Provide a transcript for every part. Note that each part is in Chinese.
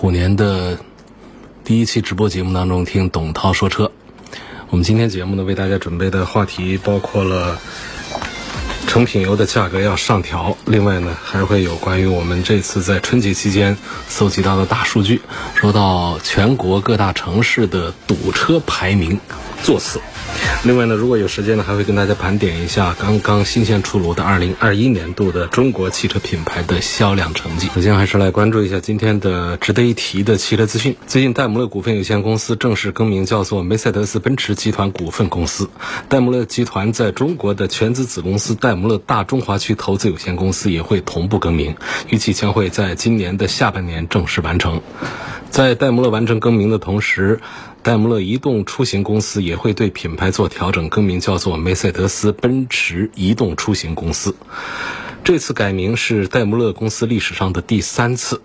虎年的第一期直播节目当中听董涛说车。我们今天节目呢，为大家准备的话题包括了成品油的价格要上调，另外呢，还会有关于我们这次在春节期间搜集到的大数据，说到全国各大城市的堵车排名座次。另外呢，如果有时间呢，还会跟大家盘点一下刚刚新鲜出炉的二零二一年度的中国汽车品牌的销量成绩。首先还是来关注一下今天的值得一提的汽车资讯。最近，戴姆勒股份有限公司正式更名叫做梅赛德斯奔驰集团股份公司。戴姆勒集团在中国的全资子公司戴姆勒大中华区投资有限公司也会同步更名，预计将会在今年的下半年正式完成。在戴姆勒完成更名的同时，戴姆勒移动出行公司也会对品牌做调整，更名叫做梅赛德斯奔驰移动出行公司。这次改名是戴姆勒公司历史上的第三次。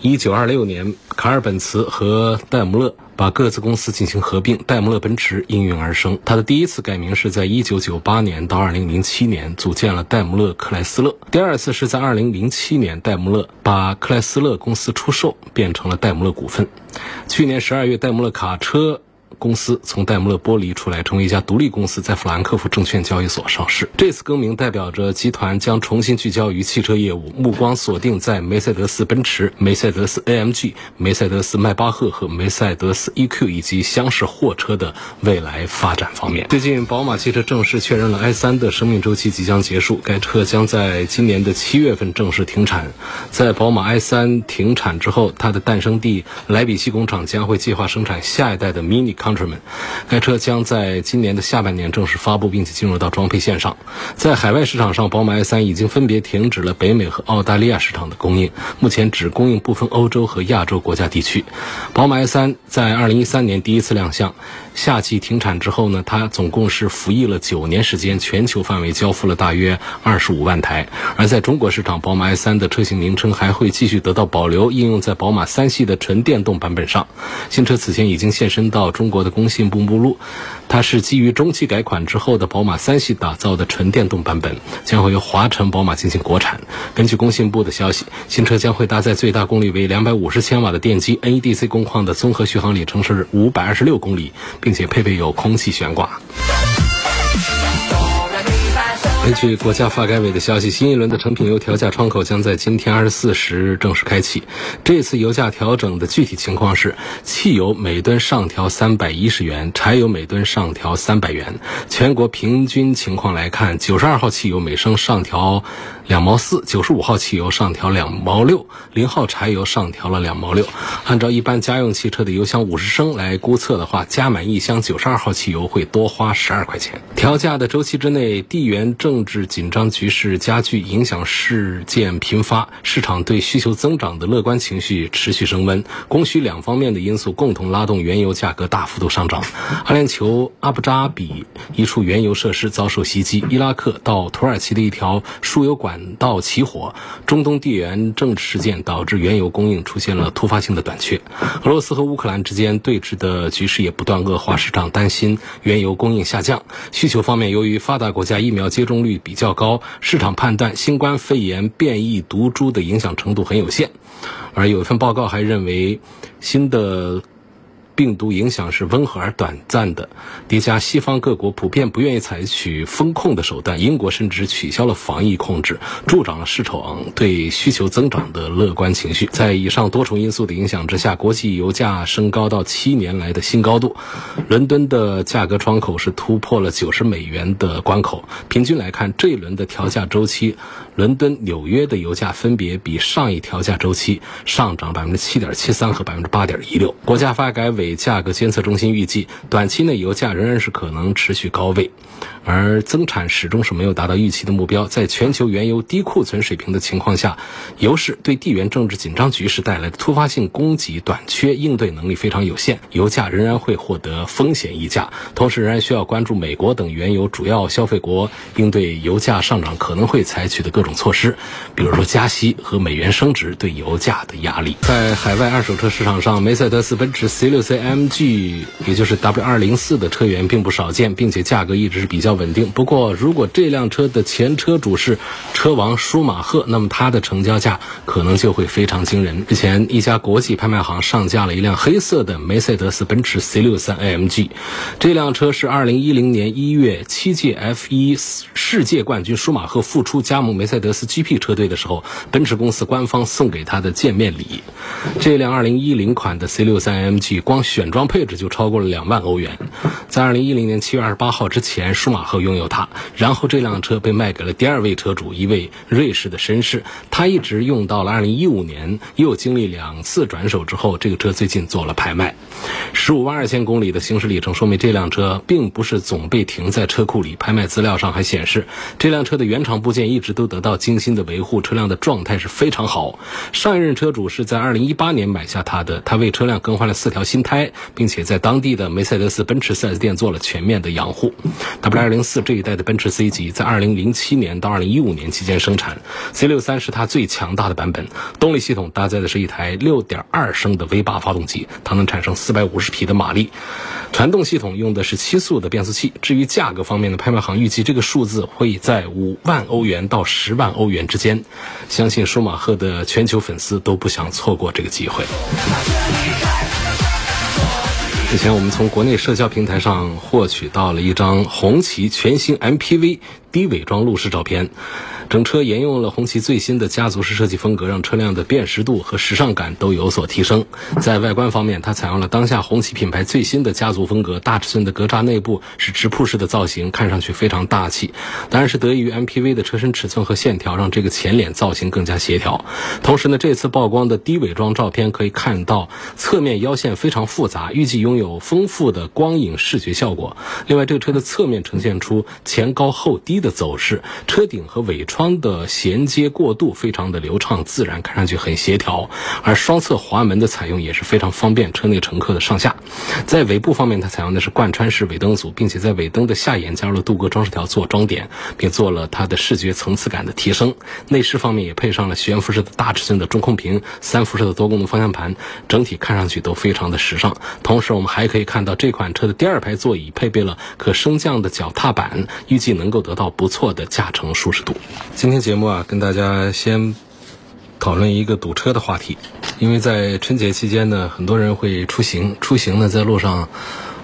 一九二六年，卡尔本茨和戴姆勒把各自公司进行合并，戴姆勒奔驰应运而生。它的第一次改名是在一九九八年到二零零七年组建了戴姆勒克莱斯勒，第二次是在二零零七年，戴姆勒把克莱斯勒公司出售，变成了戴姆勒股份。去年十二月，戴姆勒卡车。公司从戴姆勒剥离出来，成为一家独立公司，在法兰克福证券交易所上市。这次更名代表着集团将重新聚焦于汽车业务，目光锁定在梅赛德斯奔驰、梅赛德斯 AMG、梅赛德斯迈巴赫和梅赛德斯 EQ 以及厢式货车的未来发展方面。最近，宝马汽车正式确认了 i3 的生命周期即将结束，该车将在今年的七月份正式停产。在宝马 i3 停产之后，它的诞生地莱比锡工厂将会计划生产下一代的 Mini。该车将在今年的下半年正式发布，并且进入到装配线上。在海外市场上，宝马 i3 已经分别停止了北美和澳大利亚市场的供应，目前只供应部分欧洲和亚洲国家地区。宝马 i3 在2013年第一次亮相。夏季停产之后呢，它总共是服役了九年时间，全球范围交付了大约二十五万台。而在中国市场，宝马 i3 的车型名称还会继续得到保留，应用在宝马三系的纯电动版本上。新车此前已经现身到中国我的工信部目录，它是基于中期改款之后的宝马三系打造的纯电动版本，将会由华晨宝马进行国产。根据工信部的消息，新车将会搭载最大功率为两百五十千瓦的电机，NEDC 工况的综合续航里程是五百二十六公里。并且配备有空气悬挂。根据国家发改委的消息，新一轮的成品油调价窗口将在今天二十四时正式开启。这次油价调整的具体情况是：汽油每吨上调三百一十元，柴油每吨上调三百元。全国平均情况来看，九十二号汽油每升上调两毛四，九十五号汽油上调两毛六，零号柴油上调了两毛六。按照一般家用汽车的油箱五十升来估测的话，加满一箱九十二号汽油会多花十二块钱。调价的周期之内，地缘政治紧张局势加剧，影响事件频发，市场对需求增长的乐观情绪持续升温，供需两方面的因素共同拉动原油价格大幅度上涨。阿联酋阿布扎比一处原油设施遭受袭击，伊拉克到土耳其的一条输油管道起火，中东地缘政治事件导致原油供应出现了突发性的短缺。俄罗斯和乌克兰之间对峙的局势也不断恶化，市场担心原油供应下降。需求方面，由于发达国家疫苗接种率比较高，市场判断新冠肺炎变异毒株的影响程度很有限，而有一份报告还认为新的。病毒影响是温和而短暂的，叠加西方各国普遍不愿意采取风控的手段，英国甚至取消了防疫控制，助长了市场对需求增长的乐观情绪。在以上多重因素的影响之下，国际油价升高到七年来的新高度，伦敦的价格窗口是突破了九十美元的关口。平均来看，这一轮的调价周期。伦敦、纽约的油价分别比上一调价周期上涨百分之七点七三和百分之八点一六。国家发改委价格监测中心预计，短期内油价仍然是可能持续高位，而增产始终是没有达到预期的目标。在全球原油低库存水平的情况下，油市对地缘政治紧张局势带来的突发性供给短缺应对能力非常有限，油价仍然会获得风险溢价。同时，仍然需要关注美国等原油主要消费国应对油价上涨可能会采取的各种措施，比如说加息和美元升值对油价的压力。在海外二手车市场上，梅赛德斯奔驰 C6 AMG，也就是 W204 的车源并不少见，并且价格一直是比较稳定。不过，如果这辆车的前车主是车王舒马赫，那么它的成交价可能就会非常惊人。之前一家国际拍卖行上架了一辆黑色的梅赛德斯奔驰 C63 AMG，这辆车是2010年1月七届 F1 世界冠军舒马赫复出加盟梅赛德斯 GP 车队的时候，奔驰公司官方送给他的见面礼。这辆2010款的 C63 AMG 光选装配置就超过了两万欧元。在2010年7月28号之前，舒马赫拥有它，然后这辆车被卖给了第二位车主，一位瑞士的绅士。他一直用到了2015年，又经历两次转手之后，这个车最近做了拍卖。15万二千公里的行驶里程说明这辆车并不是总被停在车库里。拍卖资料上还显示，这辆车的原厂部件一直都得得到精心的维护，车辆的状态是非常好。上一任车主是在2018年买下它的，他为车辆更换了四条新胎，并且在当地的梅赛德斯奔驰 4S 店做了全面的养护。W204 这一代的奔驰 C 级在2007年到2015年期间生产，C63 是它最强大的版本，动力系统搭载的是一台6.2升的 V8 发动机，它能产生450匹的马力，传动系统用的是七速的变速器。至于价格方面呢，拍卖行预计这个数字会在五万欧元到十十万欧元之间，相信舒马赫的全球粉丝都不想错过这个机会。之前我们从国内社交平台上获取到了一张红旗全新 MPV 低伪装路试照片。整车沿用了红旗最新的家族式设计风格，让车辆的辨识度和时尚感都有所提升。在外观方面，它采用了当下红旗品牌最新的家族风格，大尺寸的格栅内部是直瀑式的造型，看上去非常大气。当然是得益于 MPV 的车身尺寸和线条，让这个前脸造型更加协调。同时呢，这次曝光的低伪装照片可以看到侧面腰线非常复杂，预计拥有丰富的光影视觉效果。另外，这个车的侧面呈现出前高后低的走势，车顶和尾窗。的衔接过渡非常的流畅自然，看上去很协调。而双侧滑门的采用也是非常方便车内乘客的上下。在尾部方面，它采用的是贯穿式尾灯组，并且在尾灯的下沿加入了镀铬装饰条做装点，并做了它的视觉层次感的提升。内饰方面也配上了悬浮式的大尺寸的中控屏、三辐式的多功能方向盘，整体看上去都非常的时尚。同时，我们还可以看到这款车的第二排座椅配备了可升降的脚踏板，预计能够得到不错的驾乘舒适度。今天节目啊，跟大家先讨论一个堵车的话题。因为在春节期间呢，很多人会出行，出行呢在路上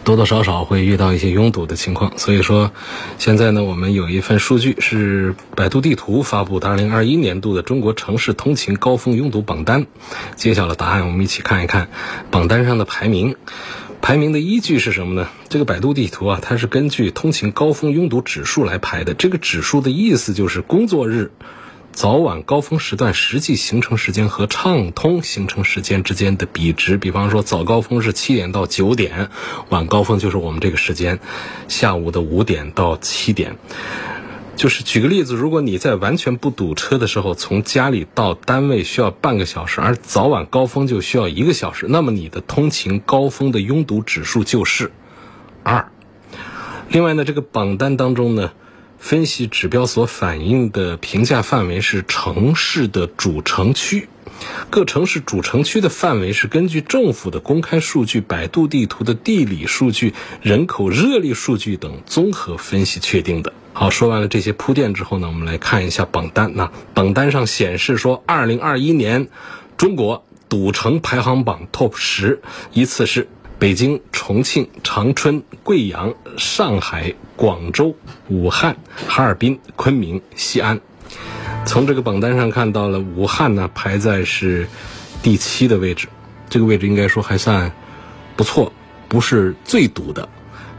多多少少会遇到一些拥堵的情况。所以说，现在呢，我们有一份数据是百度地图发布的2021年度的中国城市通勤高峰拥堵榜单，揭晓了答案。我们一起看一看榜单上的排名。排名的依据是什么呢？这个百度地图啊，它是根据通勤高峰拥堵指数来排的。这个指数的意思就是工作日早晚高峰时段实际行程时间和畅通行程时间之间的比值。比方说，早高峰是七点到九点，晚高峰就是我们这个时间，下午的五点到七点。就是举个例子，如果你在完全不堵车的时候，从家里到单位需要半个小时，而早晚高峰就需要一个小时，那么你的通勤高峰的拥堵指数就是二。另外呢，这个榜单当中呢，分析指标所反映的评价范围是城市的主城区，各城市主城区的范围是根据政府的公开数据、百度地图的地理数据、人口热力数据等综合分析确定的。好，说完了这些铺垫之后呢，我们来看一下榜单。那榜单上显示说，二零二一年中国堵城排行榜 TOP 十依次是北京、重庆、长春、贵阳、上海、广州、武汉、哈尔滨、昆明、西安。从这个榜单上看到了，武汉呢排在是第七的位置，这个位置应该说还算不错，不是最堵的。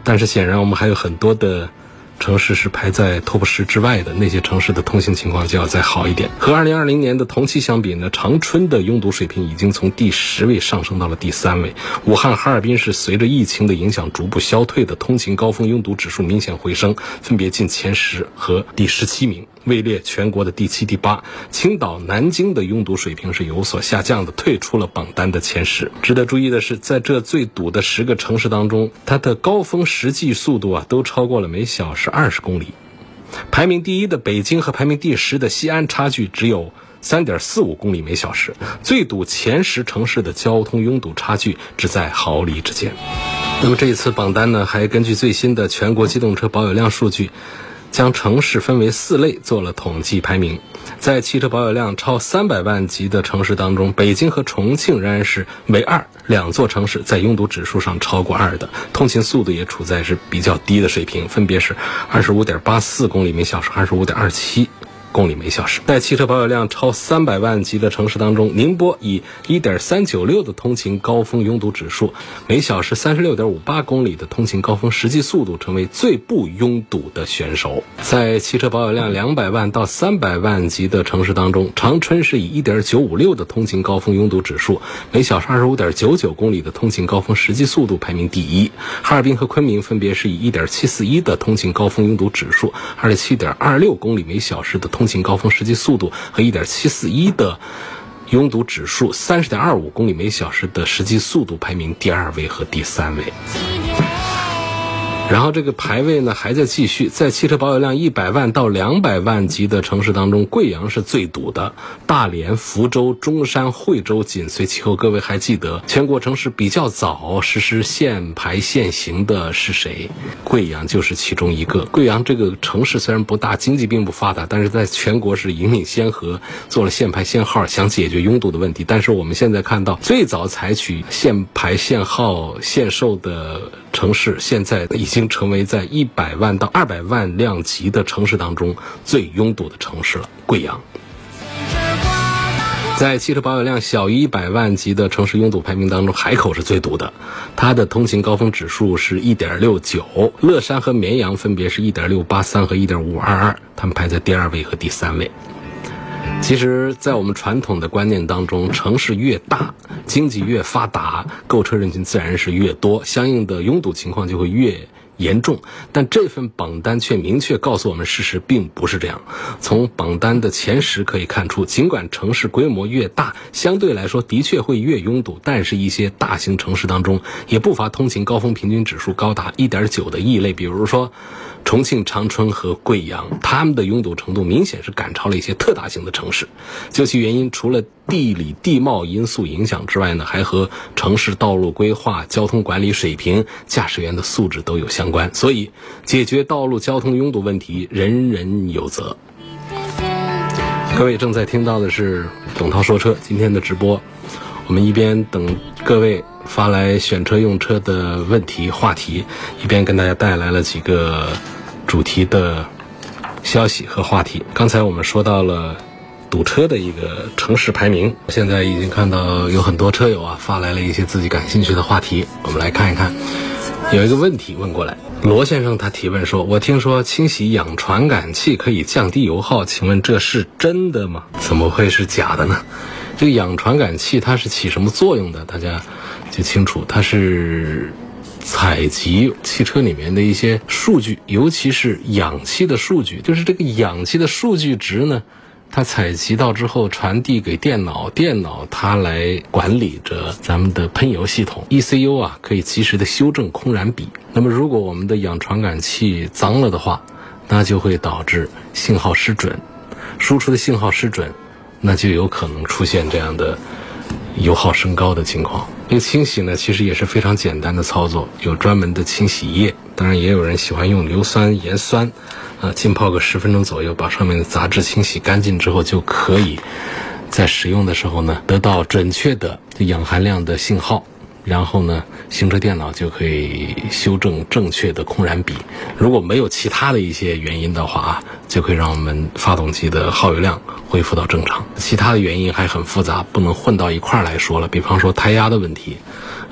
但是显然我们还有很多的。城市是排在 top 十之外的，那些城市的通行情况就要再好一点。和2020年的同期相比呢，长春的拥堵水平已经从第十位上升到了第三位。武汉、哈尔滨是随着疫情的影响逐步消退的，通勤高峰拥堵指数明显回升，分别进前十和第十七名。位列全国的第七、第八。青岛、南京的拥堵水平是有所下降的，退出了榜单的前十。值得注意的是，在这最堵的十个城市当中，它的高峰实际速度啊都超过了每小时二十公里。排名第一的北京和排名第十的西安差距只有三点四五公里每小时。最堵前十城市的交通拥堵差距只在毫厘之间。那么这一次榜单呢，还根据最新的全国机动车保有量数据。将城市分为四类做了统计排名，在汽车保有量超三百万级的城市当中，北京和重庆仍然是唯二两座城市在拥堵指数上超过二的，通勤速度也处在是比较低的水平，分别是二十五点八四公里每小时，二十五点二七。公里每小时，在汽车保有量超三百万级的城市当中，宁波以一点三九六的通勤高峰拥堵指数，每小时三十六点五八公里的通勤高峰实际速度，成为最不拥堵的选手。在汽车保有量两百万到三百万级的城市当中，长春是以一点九五六的通勤高峰拥堵指数，每小时二十五点九九公里的通勤高峰实际速度排名第一。哈尔滨和昆明分别是以一点七四一的通勤高峰拥堵指数，二十七点二六公里每小时的通。通勤高峰实际速度和一点七四一的拥堵指数，三十点二五公里每小时的实际速度排名第二位和第三位。然后这个排位呢还在继续，在汽车保有量一百万到两百万级的城市当中，贵阳是最堵的，大连、福州、中山、惠州紧随其后。各位还记得全国城市比较早实施限牌限行的是谁？贵阳就是其中一个。贵阳这个城市虽然不大，经济并不发达，但是在全国是引领先河，做了限牌限号，想解决拥堵的问题。但是我们现在看到，最早采取限牌限号限售的。城市现在已经成为在一百万到二百万量级的城市当中最拥堵的城市了。贵阳，在汽车保有量小于一百万级的城市拥堵排名当中，海口是最堵的，它的通勤高峰指数是一点六九。乐山和绵阳分别是一点六八三和一点五二二，他们排在第二位和第三位。其实，在我们传统的观念当中，城市越大，经济越发达，购车人群自然是越多，相应的拥堵情况就会越。严重，但这份榜单却明确告诉我们，事实并不是这样。从榜单的前十可以看出，尽管城市规模越大，相对来说的确会越拥堵，但是一些大型城市当中也不乏通勤高峰平均指数高达一点九的异类，比如说重庆、长春和贵阳，他们的拥堵程度明显是赶超了一些特大型的城市。究其原因，除了地理地貌因素影响之外呢，还和城市道路规划、交通管理水平、驾驶员的素质都有相关。所以，解决道路交通拥堵问题，人人有责。各位正在听到的是董涛说车今天的直播，我们一边等各位发来选车用车的问题话题，一边跟大家带来了几个主题的消息和话题。刚才我们说到了。堵车的一个城市排名，现在已经看到有很多车友啊发来了一些自己感兴趣的话题，我们来看一看。有一个问题问过来，罗先生他提问说：“我听说清洗氧传感器可以降低油耗，请问这是真的吗？怎么会是假的呢？这个氧传感器它是起什么作用的？大家就清楚，它是采集汽车里面的一些数据，尤其是氧气的数据，就是这个氧气的数据值呢。”它采集到之后传递给电脑，电脑它来管理着咱们的喷油系统，ECU 啊可以及时的修正空燃比。那么如果我们的氧传感器脏了的话，那就会导致信号失准，输出的信号失准，那就有可能出现这样的油耗升高的情况。这个清洗呢其实也是非常简单的操作，有专门的清洗液，当然也有人喜欢用硫酸盐酸。浸泡个十分钟左右，把上面的杂质清洗干净之后，就可以在使用的时候呢，得到准确的氧含量的信号。然后呢，行车电脑就可以修正正确的空燃比。如果没有其他的一些原因的话啊，就可以让我们发动机的耗油量恢复到正常。其他的原因还很复杂，不能混到一块儿来说了。比方说胎压的问题，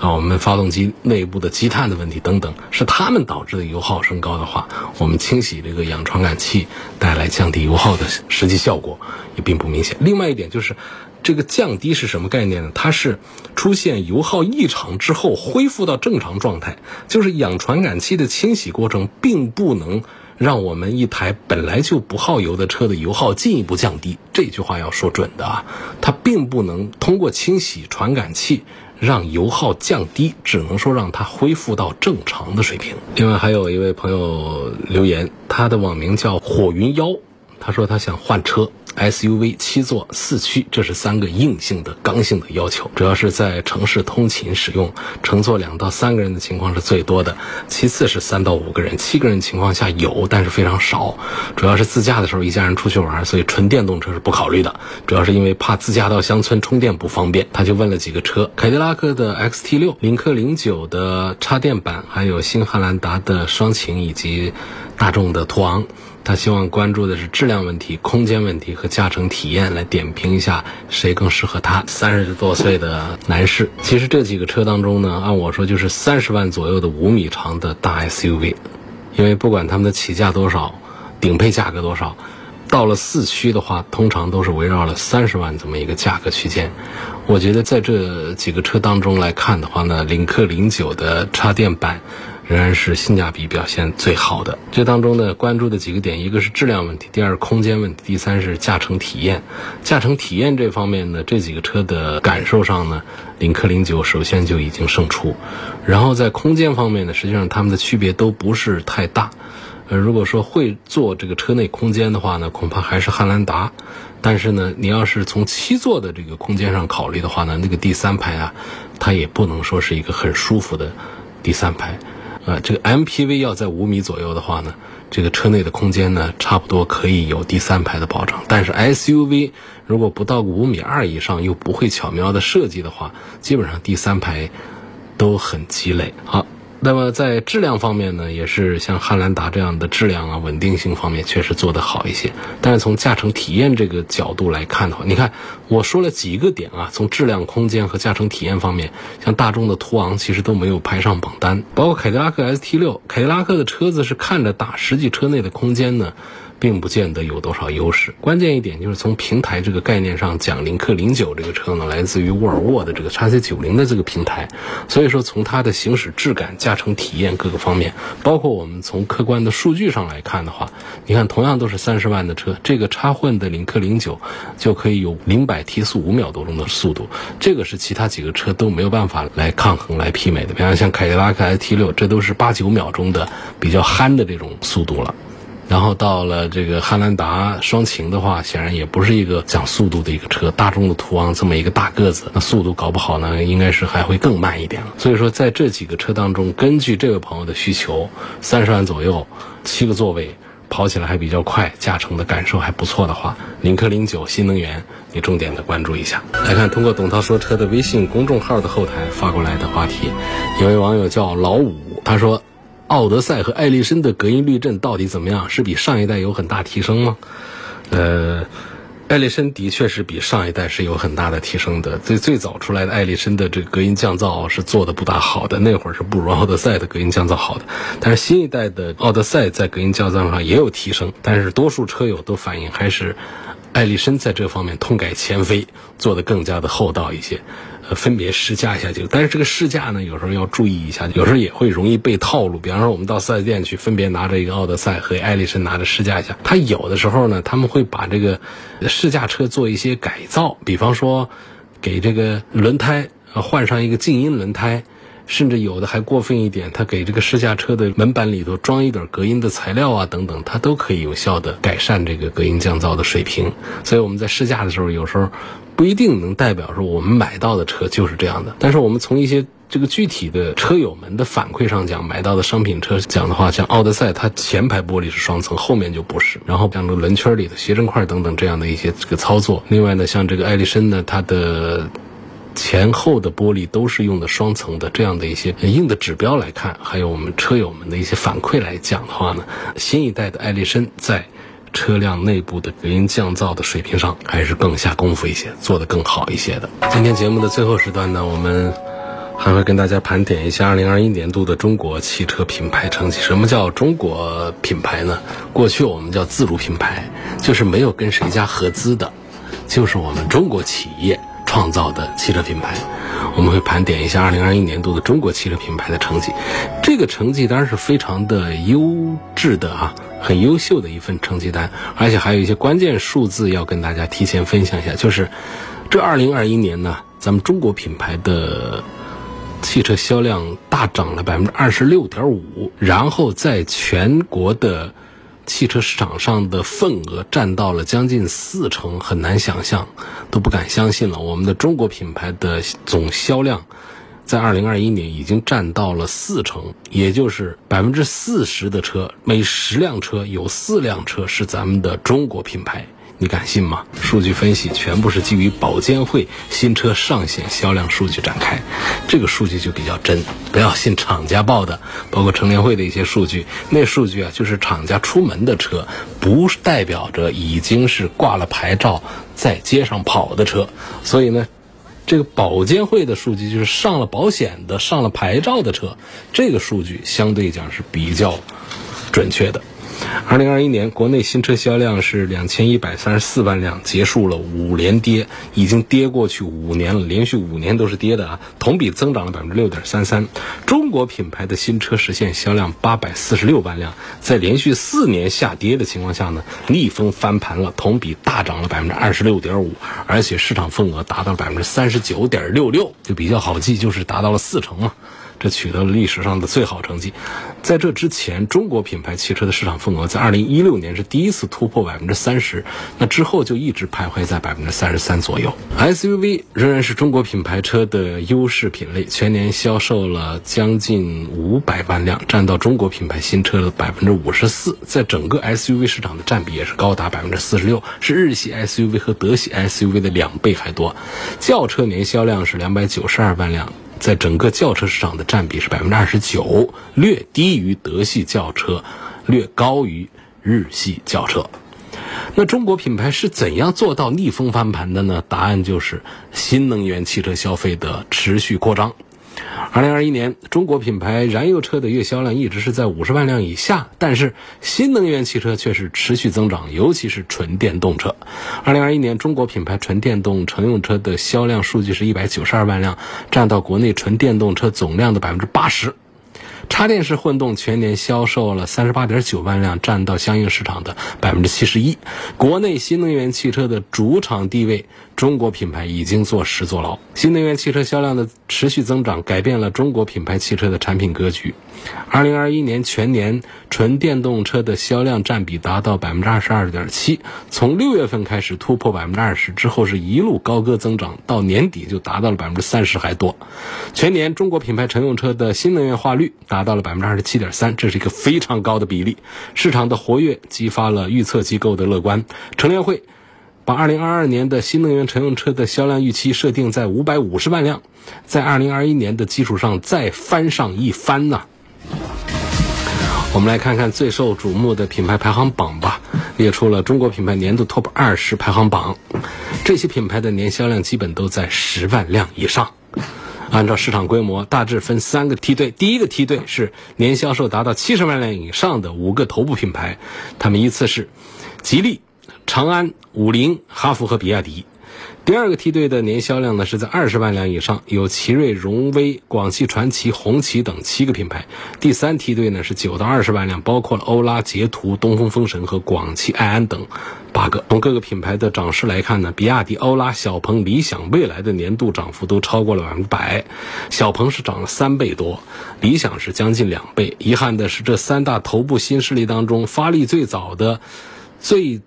啊，我们发动机内部的积碳的问题等等，是它们导致的油耗升高的话，我们清洗这个氧传感器带来降低油耗的实际效果也并不明显。另外一点就是。这个降低是什么概念呢？它是出现油耗异常之后恢复到正常状态，就是氧传感器的清洗过程并不能让我们一台本来就不耗油的车的油耗进一步降低。这句话要说准的啊，它并不能通过清洗传感器让油耗降低，只能说让它恢复到正常的水平。另外还有一位朋友留言，他的网名叫火云妖，他说他想换车。SUV 七座四驱，这是三个硬性的刚性的要求，主要是在城市通勤使用，乘坐两到三个人的情况是最多的，其次是三到五个人，七个人情况下有，但是非常少。主要是自驾的时候一家人出去玩，所以纯电动车是不考虑的，主要是因为怕自驾到乡村充电不方便。他就问了几个车：凯迪拉克的 XT6、领克零九的插电版，还有新汉兰达的双擎以及大众的途昂。他希望关注的是质量问题、空间问题和驾乘体验，来点评一下谁更适合他。三十多岁的男士，其实这几个车当中呢，按我说就是三十万左右的五米长的大 SUV，因为不管他们的起价多少，顶配价格多少，到了四驱的话，通常都是围绕了三十万这么一个价格区间。我觉得在这几个车当中来看的话呢，领克零九的插电版。仍然是性价比表现最好的。这当中呢，关注的几个点，一个是质量问题，第二空间问题，第三是驾乘体验。驾乘体验这方面呢，这几个车的感受上呢，领克零九首先就已经胜出。然后在空间方面呢，实际上它们的区别都不是太大。呃，如果说会做这个车内空间的话呢，恐怕还是汉兰达。但是呢，你要是从七座的这个空间上考虑的话呢，那个第三排啊，它也不能说是一个很舒服的第三排。啊，这个 MPV 要在五米左右的话呢，这个车内的空间呢，差不多可以有第三排的保障。但是 SUV 如果不到五米二以上，又不会巧妙的设计的话，基本上第三排都很鸡肋。好。那么在质量方面呢，也是像汉兰达这样的质量啊、稳定性方面确实做得好一些。但是从驾乘体验这个角度来看的话，你看我说了几个点啊，从质量、空间和驾乘体验方面，像大众的途昂其实都没有排上榜单，包括凯迪拉克 ST 六凯迪拉克的车子是看着大，实际车内的空间呢。并不见得有多少优势。关键一点就是从平台这个概念上讲，领克零九这个车呢，来自于沃尔沃的这个 x C 九零的这个平台，所以说从它的行驶质感、驾乘体验各个方面，包括我们从客观的数据上来看的话，你看同样都是三十万的车，这个插混的领克零九就可以有零百提速五秒多钟的速度，这个是其他几个车都没有办法来抗衡、来媲美的。比方像凯迪拉克 ST 六，这都是八九秒钟的比较憨的这种速度了。然后到了这个汉兰达双擎的话，显然也不是一个讲速度的一个车。大众的途昂这么一个大个子，那速度搞不好呢，应该是还会更慢一点了。所以说，在这几个车当中，根据这位朋友的需求，三十万左右，七个座位，跑起来还比较快，驾乘的感受还不错的话，领克零九新能源，你重点的关注一下。来看通过董涛说车的微信公众号的后台发过来的话题，有位网友叫老五，他说。奥德赛和艾力绅的隔音滤震到底怎么样？是比上一代有很大提升吗？呃，艾力绅的确是比上一代是有很大的提升的。最最早出来的艾力绅的这个隔音降噪是做的不大好的，那会儿是不如奥德赛的隔音降噪好的。但是新一代的奥德赛在隔音降噪上也有提升，但是多数车友都反映还是艾力绅在这方面痛改前非，做的更加的厚道一些。呃，分别试驾一下就，但是这个试驾呢，有时候要注意一下，有时候也会容易被套路。比方说，我们到四 S 店去，分别拿着一个奥德赛和艾力绅拿着试驾一下，他有的时候呢，他们会把这个试驾车做一些改造，比方说给这个轮胎换上一个静音轮胎。甚至有的还过分一点，他给这个试驾车的门板里头装一点隔音的材料啊，等等，它都可以有效的改善这个隔音降噪的水平。所以我们在试驾的时候，有时候不一定能代表说我们买到的车就是这样的。但是我们从一些这个具体的车友们的反馈上讲，买到的商品车讲的话，像奥德赛，它前排玻璃是双层，后面就不是。然后像这个轮圈里的斜针块等等这样的一些这个操作。另外呢，像这个艾力绅呢，它的。前后的玻璃都是用的双层的，这样的一些硬的指标来看，还有我们车友们的一些反馈来讲的话呢，新一代的艾力绅在车辆内部的隔音降噪的水平上还是更下功夫一些，做得更好一些的。今天节目的最后时段呢，我们还会跟大家盘点一下二零二一年度的中国汽车品牌成绩。什么叫中国品牌呢？过去我们叫自主品牌，就是没有跟谁家合资的，就是我们中国企业。创造的汽车品牌，我们会盘点一下二零二一年度的中国汽车品牌的成绩。这个成绩当然是非常的优质的啊，很优秀的一份成绩单，而且还有一些关键数字要跟大家提前分享一下。就是这二零二一年呢，咱们中国品牌的汽车销量大涨了百分之二十六点五，然后在全国的。汽车市场上的份额占到了将近四成，很难想象，都不敢相信了。我们的中国品牌的总销量，在二零二一年已经占到了四成，也就是百分之四十的车，每十辆车有四辆车是咱们的中国品牌。你敢信吗？数据分析全部是基于保监会新车上险销量数据展开，这个数据就比较真，不要信厂家报的，包括乘联会的一些数据，那数据啊就是厂家出门的车，不代表着已经是挂了牌照在街上跑的车，所以呢，这个保监会的数据就是上了保险的、上了牌照的车，这个数据相对讲是比较准确的。二零二一年国内新车销量是两千一百三十四万辆，结束了五连跌，已经跌过去五年了，连续五年都是跌的啊，同比增长了百分之六点三三。中国品牌的新车实现销量八百四十六万辆，在连续四年下跌的情况下呢，逆风翻盘了，同比大涨了百分之二十六点五，而且市场份额达到了百分之三十九点六六，就比较好记，就是达到了四成嘛。这取得了历史上的最好成绩。在这之前，中国品牌汽车的市场份额在2016年是第一次突破百分之三十，那之后就一直徘徊在百分之三十三左右。SUV 仍然是中国品牌车的优势品类，全年销售了将近五百万辆，占到中国品牌新车的百分之五十四，在整个 SUV 市场的占比也是高达百分之四十六，是日系 SUV 和德系 SUV 的两倍还多。轿车年销量是两百九十二万辆。在整个轿车市场的占比是百分之二十九，略低于德系轿车，略高于日系轿车。那中国品牌是怎样做到逆风翻盘的呢？答案就是新能源汽车消费的持续扩张。二零二一年，中国品牌燃油车的月销量一直是在五十万辆以下，但是新能源汽车却是持续增长，尤其是纯电动车。二零二一年，中国品牌纯电动乘用车的销量数据是一百九十二万辆，占到国内纯电动车总量的百分之八十。插电式混动全年销售了三十八点九万辆，占到相应市场的百分之七十一。国内新能源汽车的主场地位，中国品牌已经坐实坐牢。新能源汽车销量的持续增长，改变了中国品牌汽车的产品格局。二零二一年全年纯电动车的销量占比达到百分之二十二点七，从六月份开始突破百分之二十，之后是一路高歌增长，到年底就达到了百分之三十还多。全年中国品牌乘用车的新能源化率。达到了百分之二十七点三，这是一个非常高的比例。市场的活跃激发了预测机构的乐观。乘联会把二零二二年的新能源乘用车的销量预期设定在五百五十万辆，在二零二一年的基础上再翻上一番呢。我们来看看最受瞩目的品牌排行榜吧，列出了中国品牌年度 TOP 二十排行榜，这些品牌的年销量基本都在十万辆以上。按照市场规模，大致分三个梯队。第一个梯队是年销售达到七十万辆以上的五个头部品牌，它们依次是吉利、长安、五菱、哈弗和比亚迪。第二个梯队的年销量呢是在二十万辆以上，有奇瑞、荣威、广汽传祺、红旗等七个品牌。第三梯队呢是九到二十万辆，包括了欧拉、捷途、东风风神和广汽埃安等八个。从各个品牌的涨势来看呢，比亚迪、欧拉、小鹏、理想、蔚来的年度涨幅都超过了百分之百。小鹏是涨了三倍多，理想是将近两倍。遗憾的是，这三大头部新势力当中，发力最早的、最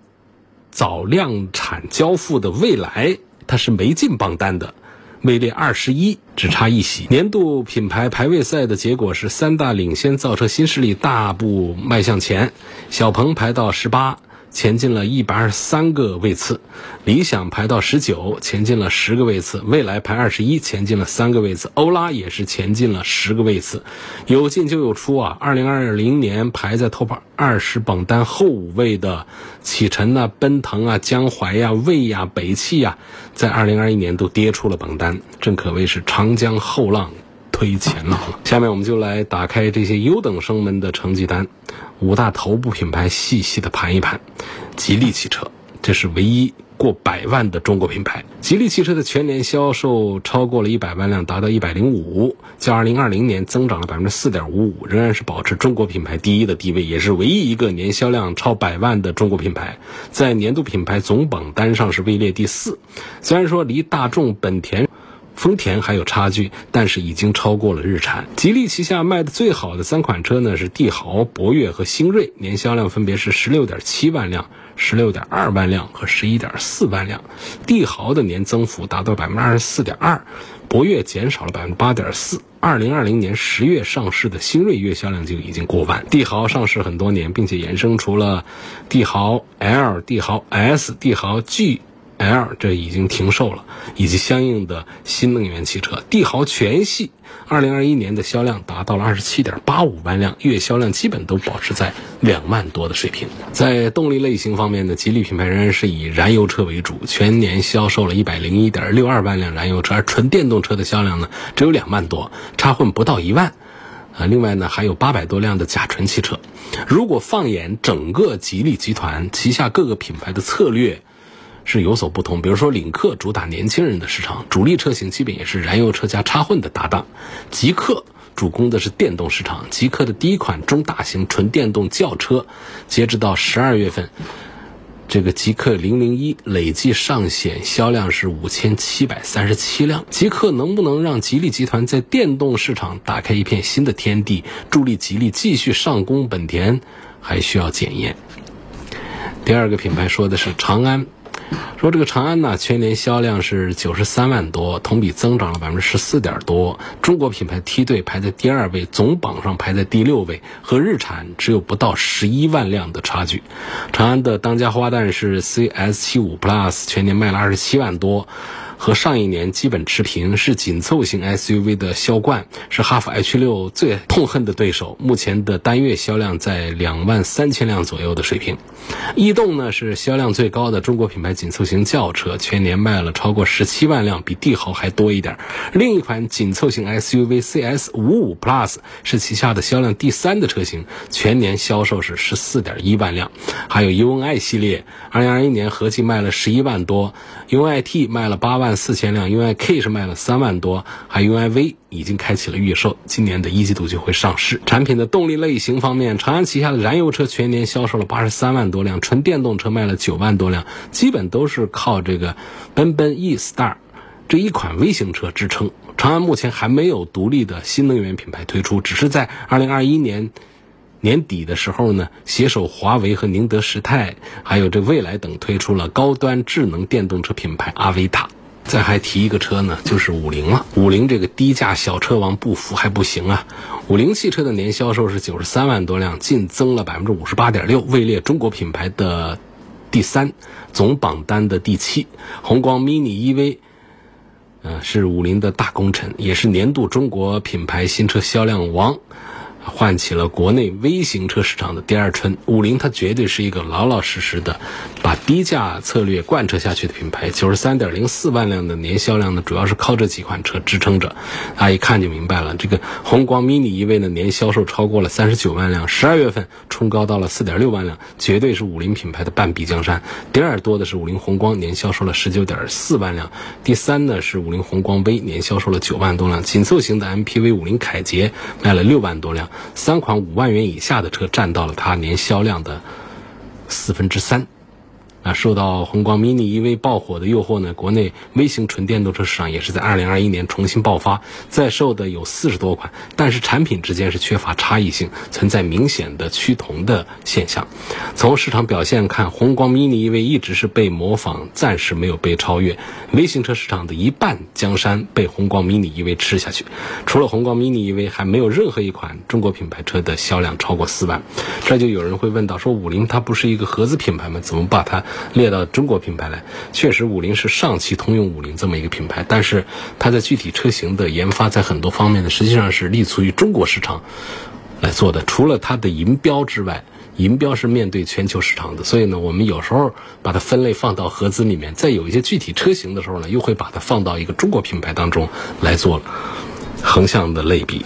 早量产交付的蔚来。它是没进榜单的，位列二十一，只差一席。年度品牌排位赛的结果是三大领先造车新势力大步迈向前，小鹏排到十八，前进了一百二十三个位次，理想排到十九，前进了十个位次，蔚来排二十一，前进了三个位次，欧拉也是前进了十个位次，有进就有出啊！二零二零年排在 TOP 二十榜单后五位的启辰啊、奔腾啊、江淮呀、魏呀、北汽呀，在二零二一年都跌出了榜单，正可谓是长江后浪。推前浪了。下面我们就来打开这些优等生们的成绩单，五大头部品牌细细的盘一盘。吉利汽车，这是唯一过百万的中国品牌。吉利汽车的全年销售超过了一百万辆，达到一百零五，较二零二零年增长了百分之四点五五，仍然是保持中国品牌第一的地位，也是唯一一个年销量超百万的中国品牌。在年度品牌总榜单上是位列第四，虽然说离大众、本田。丰田还有差距，但是已经超过了日产。吉利旗下卖的最好的三款车呢是帝豪、博越和星瑞，年销量分别是十六点七万辆、十六点二万辆和十一点四万辆。帝豪的年增幅达到百分之二十四点二，博越减少了百分之八点四。二零二零年十月上市的星瑞月销量就已经过万。帝豪上市很多年，并且衍生出了帝豪 L、帝豪 S、帝豪 G。L 这已经停售了，以及相应的新能源汽车。帝豪全系二零二一年的销量达到了二十七点八五万辆，月销量基本都保持在两万多的水平。在动力类型方面呢，吉利品牌仍然是以燃油车为主，全年销售了一百零一点六二万辆燃油车，而纯电动车的销量呢只有两万多，插混不到一万。啊，另外呢还有八百多辆的甲醇汽车。如果放眼整个吉利集团旗下各个品牌的策略。是有所不同，比如说领克主打年轻人的市场，主力车型基本也是燃油车加插混的搭档；极客主攻的是电动市场，极客的第一款中大型纯电动轿车，截止到十二月份，这个极客零零一累计上险销量是五千七百三十七辆。极客能不能让吉利集团在电动市场打开一片新的天地，助力吉利继续上攻本田，还需要检验。第二个品牌说的是长安。说这个长安呢，全年销量是九十三万多，同比增长了百分之十四点多。中国品牌梯队排在第二位，总榜上排在第六位，和日产只有不到十一万辆的差距。长安的当家花旦是 CS 七五 Plus，全年卖了二十七万多。和上一年基本持平，是紧凑型 SUV 的销冠，是哈弗 H 六最痛恨的对手。目前的单月销量在两万三千辆左右的水平。逸动呢是销量最高的中国品牌紧凑型轿车，全年卖了超过十七万辆，比帝豪还多一点。另一款紧凑型 SUV CS 五五 Plus 是旗下的销量第三的车型，全年销售是十四点一万辆。还有 UNI 系列，二零二一年合计卖了十一万多，UNI-T 卖了八万。四千辆，U I K 是卖了三万多，还 U I V 已经开启了预售，今年的一季度就会上市。产品的动力类型方面，长安旗下的燃油车全年销售了八十三万多辆，纯电动车卖了九万多辆，基本都是靠这个奔奔 E Star 这一款微型车支撑。长安目前还没有独立的新能源品牌推出，只是在二零二一年。年底的时候呢，携手华为和宁德时代，还有这蔚来等，推出了高端智能电动车品牌阿维塔。再还提一个车呢，就是五菱了。五菱这个低价小车王不服还不行啊！五菱汽车的年销售是九十三万多辆，净增了百分之五十八点六，位列中国品牌的第三，总榜单的第七。宏光 mini EV，呃，是五菱的大功臣，也是年度中国品牌新车销量王。唤起了国内微型车市场的第二春，五菱它绝对是一个老老实实的把低价策略贯彻下去的品牌。九十三点零四万辆的年销量呢，主要是靠这几款车支撑着。啊，一看就明白了，这个宏光 mini 一位呢年销售超过了三十九万辆，十二月份冲高到了四点六万辆，绝对是五菱品牌的半壁江山。第二多的是五菱宏光，年销售了十九点四万辆。第三呢是五菱宏光 V，年销售了九万多辆。紧凑型的 MPV 五菱凯捷卖了六万多辆。三款五万元以下的车占到了它年销量的四分之三，啊，受到宏光 mini EV 爆火的诱惑呢，国内微型纯电动车市场也是在2021年重新爆发，在售的有四十多款，但是产品之间是缺乏差异性，存在明显的趋同的现象。从市场表现看，宏光 mini EV 一直是被模仿，暂时没有被超越。微型车市场的一半江山被宏光 mini EV 吃下去，除了宏光 mini EV，还没有任何一款中国品牌车的销量超过四万。这就有人会问到：说五菱它不是一个合资品牌吗？怎么把它列到中国品牌来？确实，五菱是上汽通用五菱这么一个品牌，但是它在具体车型的研发，在很多方面呢，实际上是立足于中国市场来做的。除了它的银标之外，银标是面对全球市场的，所以呢，我们有时候把它分类放到合资里面，在有一些具体车型的时候呢，又会把它放到一个中国品牌当中来做横向的类比。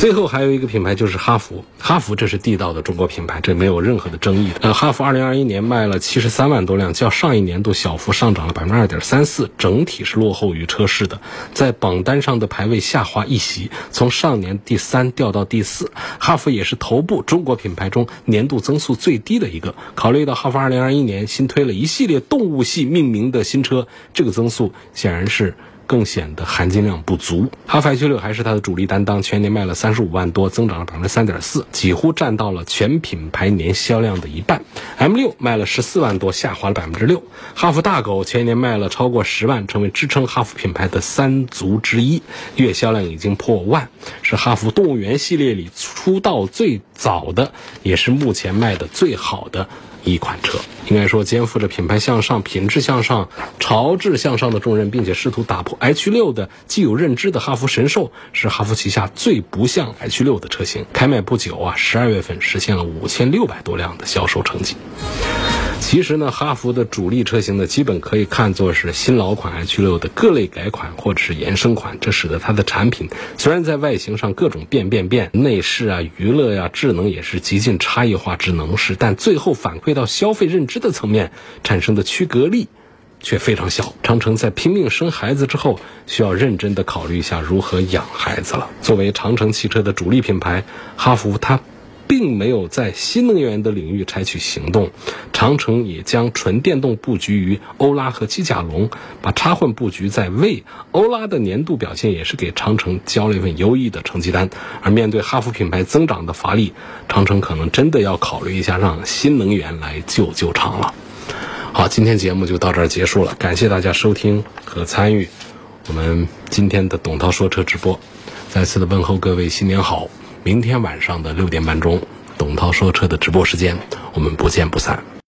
最后还有一个品牌就是哈弗，哈弗这是地道的中国品牌，这没有任何的争议的。呃，哈弗二零二一年卖了七十三万多辆，较上一年度小幅上涨了百分之二点三四，整体是落后于车市的，在榜单上的排位下滑一席，从上年第三掉到第四。哈弗也是头部中国品牌中年度增速最低的一个。考虑到哈弗二零二一年新推了一系列动物系命名的新车，这个增速显然是。更显得含金量不足。哈弗 H 六还是它的主力担当，全年卖了三十五万多，增长了百分之三点四，几乎占到了全品牌年销量的一半。M 六卖了十四万多，下滑了百分之六。哈弗大狗全年卖了超过十万，成为支撑哈弗品牌的三足之一，月销量已经破万，是哈弗动物园系列里出道最早的，也是目前卖的最好的。一款车，应该说肩负着品牌向上、品质向上、潮质向上的重任，并且试图打破 H 六的既有认知的哈弗神兽，是哈弗旗下最不像 H 六的车型。开卖不久啊，十二月份实现了五千六百多辆的销售成绩。其实呢，哈弗的主力车型呢，基本可以看作是新老款 H6 的各类改款或者是延伸款，这使得它的产品虽然在外形上各种变变变，内饰啊、娱乐呀、智能也是极尽差异化智能式，但最后反馈到消费认知的层面产生的区隔力却非常小。长城在拼命生孩子之后，需要认真的考虑一下如何养孩子了。作为长城汽车的主力品牌，哈弗它。并没有在新能源的领域采取行动，长城也将纯电动布局于欧拉和机甲龙，把插混布局在魏。欧拉的年度表现也是给长城交了一份优异的成绩单。而面对哈弗品牌增长的乏力，长城可能真的要考虑一下让新能源来救救场了。好，今天节目就到这儿结束了，感谢大家收听和参与我们今天的董涛说车直播，再次的问候各位新年好。明天晚上的六点半钟，董涛说车的直播时间，我们不见不散。